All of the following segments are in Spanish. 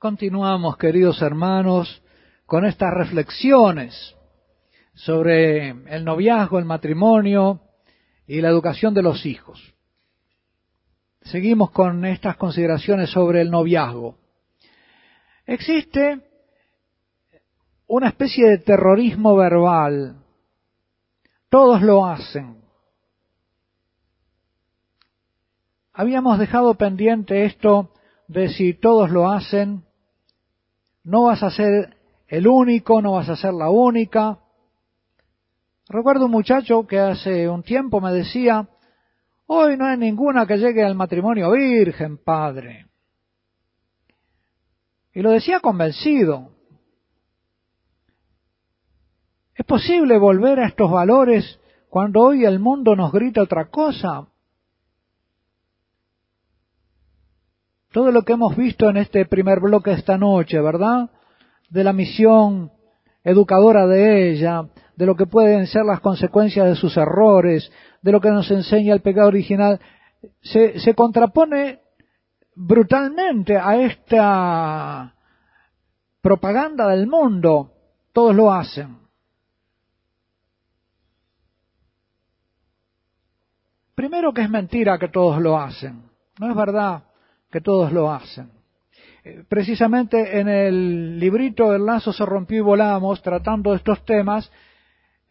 Continuamos, queridos hermanos, con estas reflexiones sobre el noviazgo, el matrimonio y la educación de los hijos. Seguimos con estas consideraciones sobre el noviazgo. Existe una especie de terrorismo verbal. Todos lo hacen. Habíamos dejado pendiente esto de si todos lo hacen, no vas a ser el único, no vas a ser la única. Recuerdo un muchacho que hace un tiempo me decía, hoy no hay ninguna que llegue al matrimonio virgen, padre. Y lo decía convencido. ¿Es posible volver a estos valores cuando hoy el mundo nos grita otra cosa? Todo lo que hemos visto en este primer bloque esta noche, ¿verdad? De la misión educadora de ella, de lo que pueden ser las consecuencias de sus errores, de lo que nos enseña el pecado original, se, se contrapone brutalmente a esta propaganda del mundo. Todos lo hacen. Primero que es mentira que todos lo hacen. No es verdad que todos lo hacen. Eh, precisamente en el librito El lazo se rompió y volamos, tratando estos temas,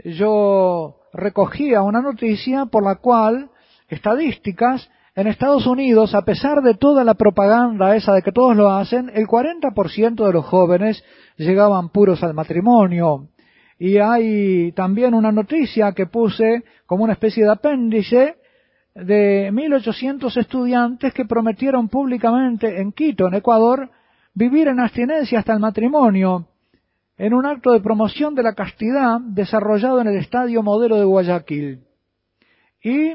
yo recogía una noticia por la cual estadísticas en Estados Unidos, a pesar de toda la propaganda esa de que todos lo hacen, el 40% de los jóvenes llegaban puros al matrimonio. Y hay también una noticia que puse como una especie de apéndice de 1.800 estudiantes que prometieron públicamente en Quito, en Ecuador, vivir en abstinencia hasta el matrimonio, en un acto de promoción de la castidad desarrollado en el Estadio Modelo de Guayaquil. Y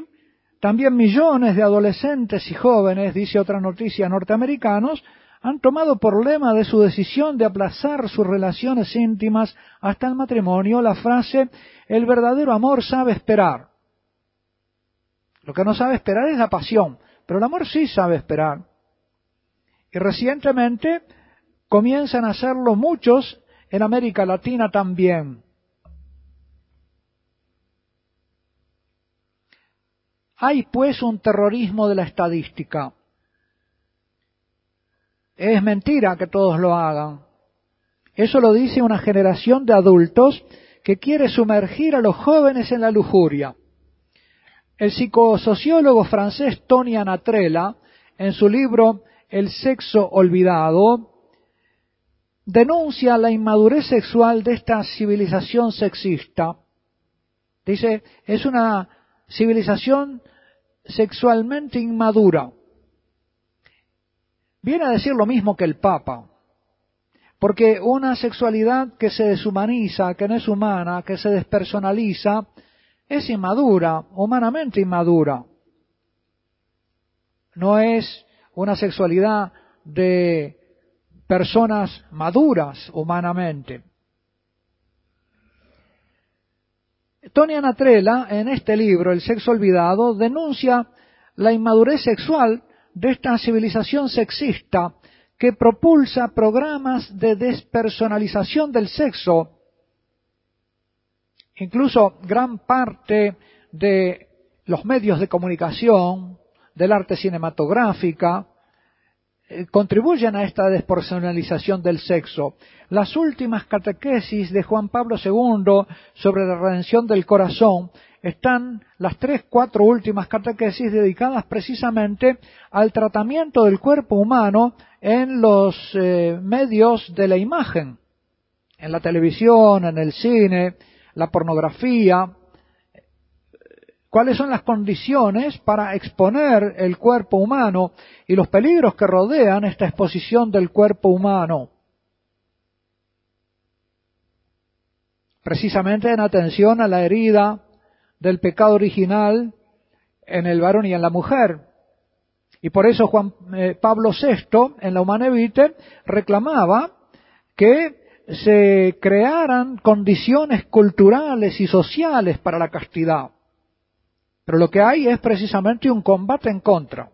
también millones de adolescentes y jóvenes, dice otra noticia, norteamericanos, han tomado por lema de su decisión de aplazar sus relaciones íntimas hasta el matrimonio la frase el verdadero amor sabe esperar. Lo que no sabe esperar es la pasión, pero el amor sí sabe esperar. Y recientemente comienzan a hacerlo muchos en América Latina también. Hay pues un terrorismo de la estadística. Es mentira que todos lo hagan. Eso lo dice una generación de adultos que quiere sumergir a los jóvenes en la lujuria. El psicosociólogo francés Tony Anatrella, en su libro El sexo olvidado, denuncia la inmadurez sexual de esta civilización sexista. Dice, es una civilización sexualmente inmadura. Viene a decir lo mismo que el Papa, porque una sexualidad que se deshumaniza, que no es humana, que se despersonaliza, es inmadura, humanamente inmadura. No es una sexualidad de personas maduras humanamente. Tony Anatrella, en este libro, El sexo olvidado, denuncia la inmadurez sexual de esta civilización sexista que propulsa programas de despersonalización del sexo Incluso gran parte de los medios de comunicación, del arte cinematográfica, eh, contribuyen a esta despersonalización del sexo. Las últimas catequesis de Juan Pablo II sobre la redención del corazón están las tres, cuatro últimas catequesis dedicadas precisamente al tratamiento del cuerpo humano en los eh, medios de la imagen, en la televisión, en el cine, la pornografía, cuáles son las condiciones para exponer el cuerpo humano y los peligros que rodean esta exposición del cuerpo humano. Precisamente en atención a la herida del pecado original en el varón y en la mujer. Y por eso Juan eh, Pablo VI en la Humanevite reclamaba que se crearan condiciones culturales y sociales para la castidad. Pero lo que hay es precisamente un combate en contra.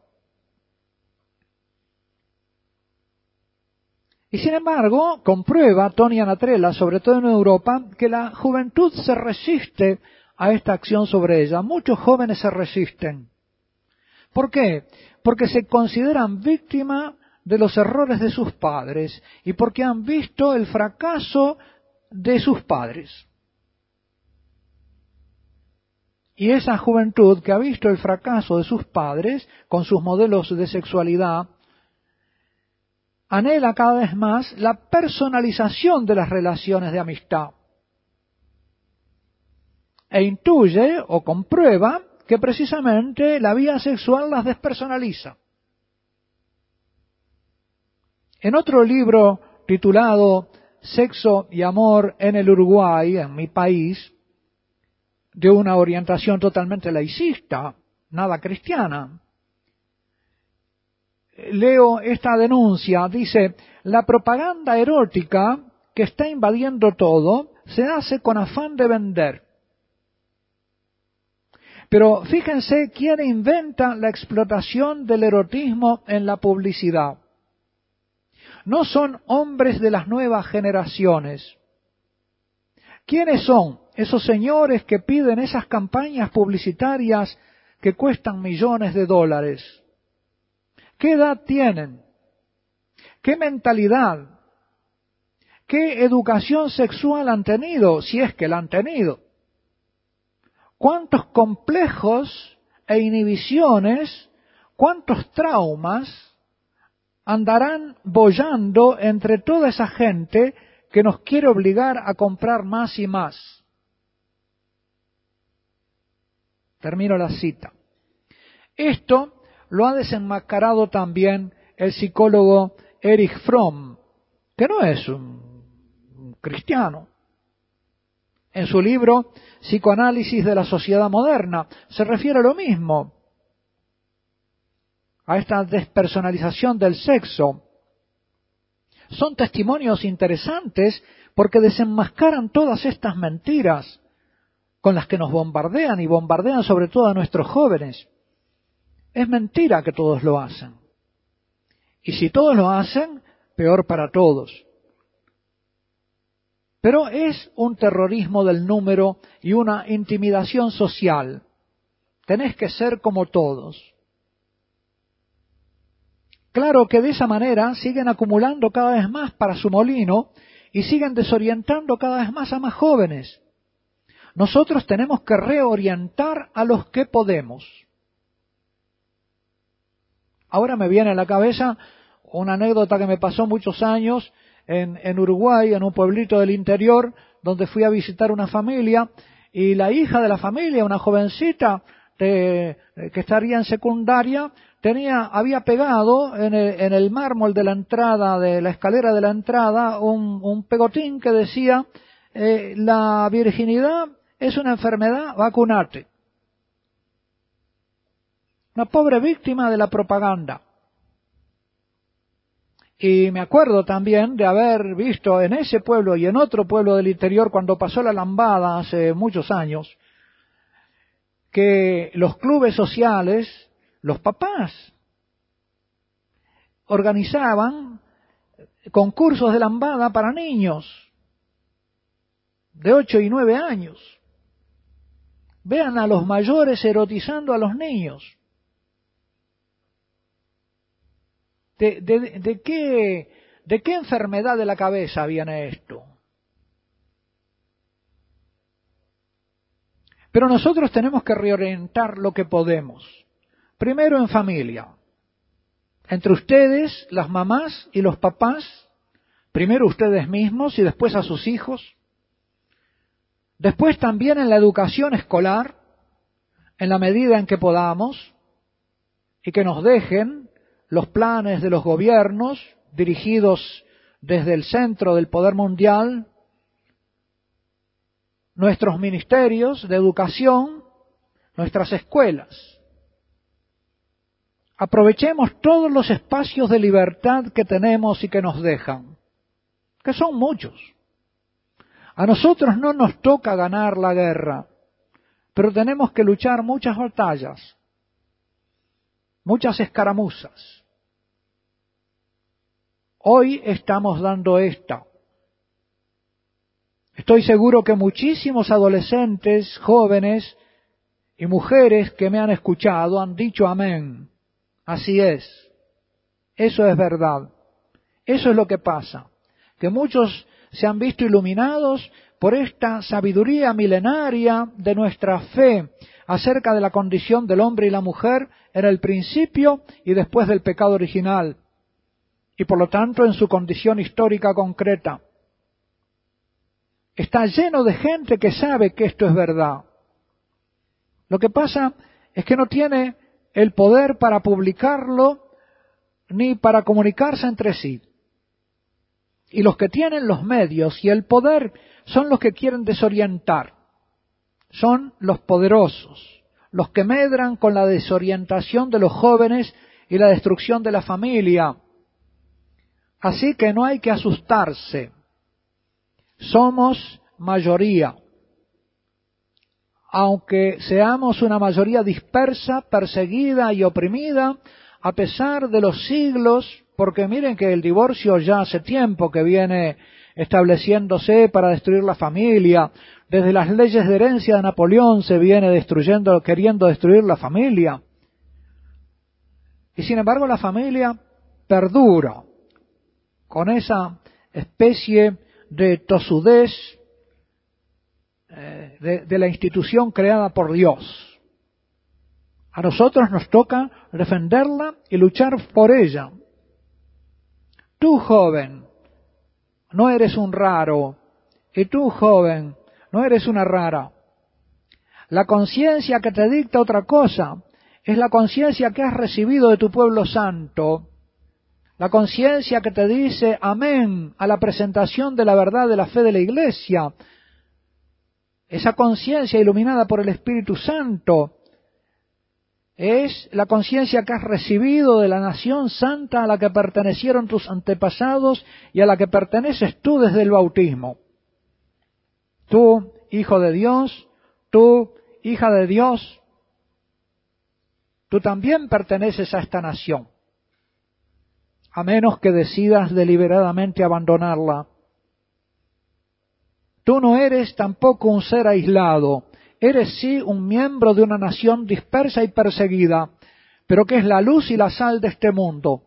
Y sin embargo, comprueba Tony Anatrella, sobre todo en Europa, que la juventud se resiste a esta acción sobre ella. Muchos jóvenes se resisten. ¿Por qué? Porque se consideran víctimas de los errores de sus padres y porque han visto el fracaso de sus padres. Y esa juventud que ha visto el fracaso de sus padres con sus modelos de sexualidad, anhela cada vez más la personalización de las relaciones de amistad. E intuye o comprueba que precisamente la vía sexual las despersonaliza. En otro libro titulado Sexo y Amor en el Uruguay, en mi país, de una orientación totalmente laicista, nada cristiana. Leo esta denuncia, dice, la propaganda erótica que está invadiendo todo se hace con afán de vender. Pero fíjense quién inventa la explotación del erotismo en la publicidad. No son hombres de las nuevas generaciones. ¿Quiénes son? esos señores que piden esas campañas publicitarias que cuestan millones de dólares. ¿Qué edad tienen? ¿Qué mentalidad? ¿Qué educación sexual han tenido, si es que la han tenido? ¿Cuántos complejos e inhibiciones, cuántos traumas andarán bollando entre toda esa gente que nos quiere obligar a comprar más y más? Termino la cita. Esto lo ha desenmascarado también el psicólogo Erich Fromm, que no es un cristiano. En su libro Psicoanálisis de la Sociedad Moderna se refiere a lo mismo, a esta despersonalización del sexo. Son testimonios interesantes porque desenmascaran todas estas mentiras con las que nos bombardean y bombardean sobre todo a nuestros jóvenes. Es mentira que todos lo hacen. Y si todos lo hacen, peor para todos. Pero es un terrorismo del número y una intimidación social. Tenés que ser como todos. Claro que de esa manera siguen acumulando cada vez más para su molino y siguen desorientando cada vez más a más jóvenes. Nosotros tenemos que reorientar a los que podemos. Ahora me viene a la cabeza una anécdota que me pasó muchos años en, Uruguay, en un pueblito del interior, donde fui a visitar una familia y la hija de la familia, una jovencita que estaría en secundaria, tenía, había pegado en el, mármol de la entrada, de la escalera de la entrada, un, pegotín que decía, eh, la virginidad es una enfermedad, vacunarte. Una pobre víctima de la propaganda. Y me acuerdo también de haber visto en ese pueblo y en otro pueblo del interior cuando pasó la lambada hace muchos años, que los clubes sociales, los papás, organizaban concursos de lambada para niños de 8 y 9 años. Vean a los mayores erotizando a los niños. ¿De, qué, ¿De qué enfermedad de la cabeza viene esto? Pero nosotros tenemos que reorientar lo que podemos. Primero en familia. Entre ustedes, las mamás y los papás, primero ustedes mismos y después a sus hijos. Después también en la educación escolar, en la medida en que podamos, y que nos dejen los planes de los gobiernos dirigidos desde el centro del poder mundial, nuestros ministerios de educación, nuestras escuelas. Aprovechemos todos los espacios de libertad que tenemos y que nos dejan, que son muchos. A nosotros no nos toca ganar la guerra, pero tenemos que luchar muchas batallas, muchas escaramuzas. Hoy estamos dando esta. Estoy seguro que muchísimos adolescentes, jóvenes y mujeres que me han escuchado han dicho amén. Así es. Eso es verdad. Eso es lo que pasa. Que muchos se han visto iluminados por esta sabiduría milenaria de nuestra fe acerca de la condición del hombre y la mujer en el principio y después del pecado original, y por lo tanto en su condición histórica concreta. Está lleno de gente que sabe que esto es verdad. Lo que pasa es que no tiene el poder para publicarlo ni para comunicarse entre sí. Y los que tienen los medios y el poder son los que quieren desorientar. Son los poderosos, los que medran con la desorientación de los jóvenes y la destrucción de la familia. Así que no hay que asustarse. Somos mayoría. Aunque seamos una mayoría dispersa, perseguida y oprimida, a pesar de los siglos, porque miren que el divorcio ya hace tiempo que viene estableciéndose para destruir la familia, desde las leyes de herencia de Napoleón se viene destruyendo, queriendo destruir la familia. Y sin embargo la familia perdura con esa especie de tosudez eh, de, de la institución creada por Dios. A nosotros nos toca defenderla y luchar por ella. Tú, joven, no eres un raro. Y tú, joven, no eres una rara. La conciencia que te dicta otra cosa es la conciencia que has recibido de tu pueblo santo. La conciencia que te dice amén a la presentación de la verdad de la fe de la iglesia. Esa conciencia iluminada por el Espíritu Santo es la conciencia que has recibido de la nación santa a la que pertenecieron tus antepasados y a la que perteneces tú desde el bautismo. Tú, hijo de Dios, tú, hija de Dios, tú también perteneces a esta nación, a menos que decidas deliberadamente abandonarla. Tú no eres tampoco un ser aislado, Eres sí un miembro de una nación dispersa y perseguida, pero que es la luz y la sal de este mundo.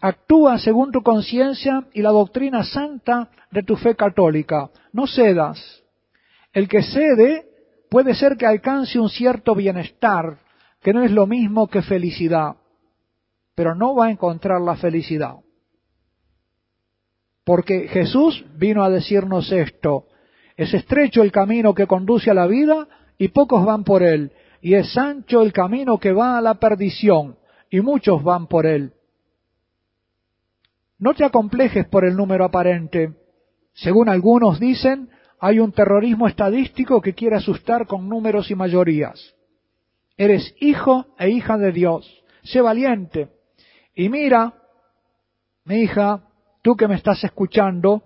Actúa según tu conciencia y la doctrina santa de tu fe católica. No cedas. El que cede puede ser que alcance un cierto bienestar, que no es lo mismo que felicidad, pero no va a encontrar la felicidad. Porque Jesús vino a decirnos esto, es estrecho el camino que conduce a la vida y pocos van por él, y es ancho el camino que va a la perdición y muchos van por él. No te acomplejes por el número aparente. Según algunos dicen, hay un terrorismo estadístico que quiere asustar con números y mayorías. Eres hijo e hija de Dios. Sé valiente. Y mira, mi hija, tú que me estás escuchando,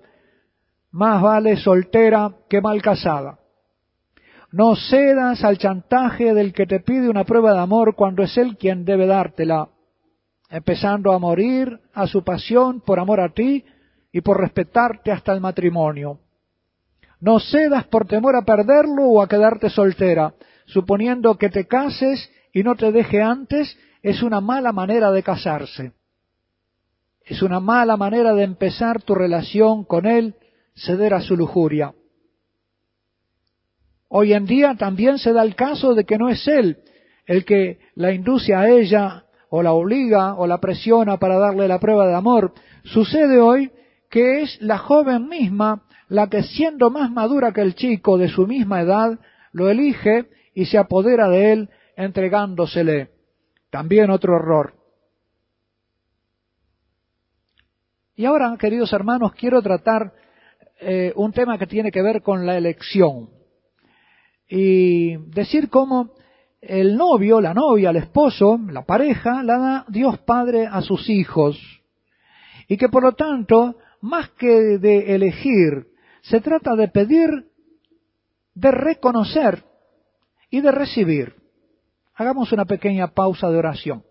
más vale soltera que mal casada. No cedas al chantaje del que te pide una prueba de amor cuando es él quien debe dártela, empezando a morir a su pasión por amor a ti y por respetarte hasta el matrimonio. No cedas por temor a perderlo o a quedarte soltera, suponiendo que te cases y no te deje antes, es una mala manera de casarse. Es una mala manera de empezar tu relación con él ceder a su lujuria. Hoy en día también se da el caso de que no es él el que la induce a ella o la obliga o la presiona para darle la prueba de amor. Sucede hoy que es la joven misma la que siendo más madura que el chico de su misma edad, lo elige y se apodera de él entregándosele. También otro error. Y ahora, queridos hermanos, quiero tratar eh, un tema que tiene que ver con la elección. Y decir cómo el novio, la novia, el esposo, la pareja, la da Dios Padre a sus hijos. Y que por lo tanto, más que de elegir, se trata de pedir, de reconocer y de recibir. Hagamos una pequeña pausa de oración.